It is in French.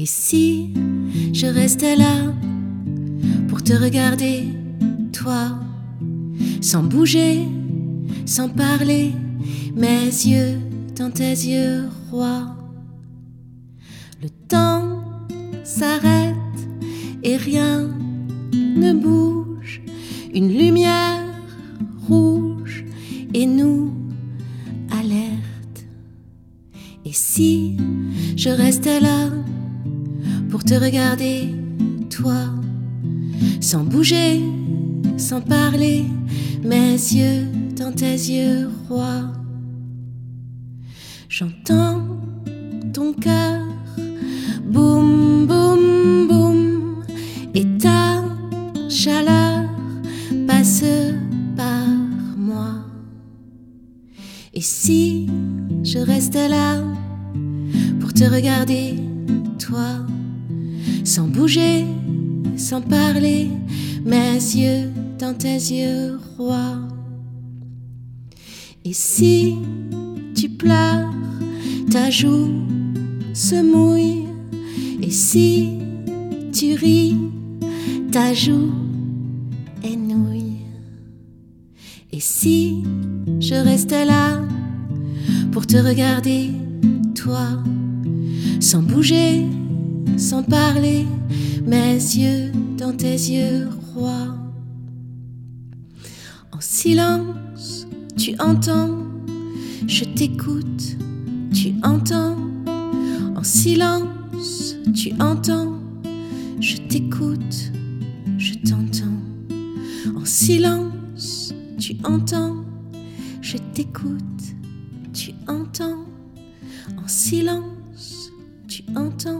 Et si je restais là pour te regarder, toi, sans bouger, sans parler, mes yeux dans tes yeux rois? Le temps s'arrête et rien ne bouge. Une lumière rouge et nous alerte. Et si je restais là pour te regarder, toi, sans bouger, sans parler, mes yeux dans tes yeux rois. J'entends ton cœur, boum, boum, boum, et ta chaleur passe par moi. Et si je restais là pour te regarder, toi, sans bouger, sans parler, mes yeux dans tes yeux rois. Et si tu pleures, ta joue se mouille. Et si tu ris, ta joue est nouille. Et si je restais là pour te regarder, toi, sans bouger, sans parler, mes yeux dans tes yeux rois. En silence, tu entends, je t'écoute, tu entends. En silence, tu entends, je t'écoute, je t'entends. En silence, tu entends, je t'écoute, tu entends. En silence, tu entends.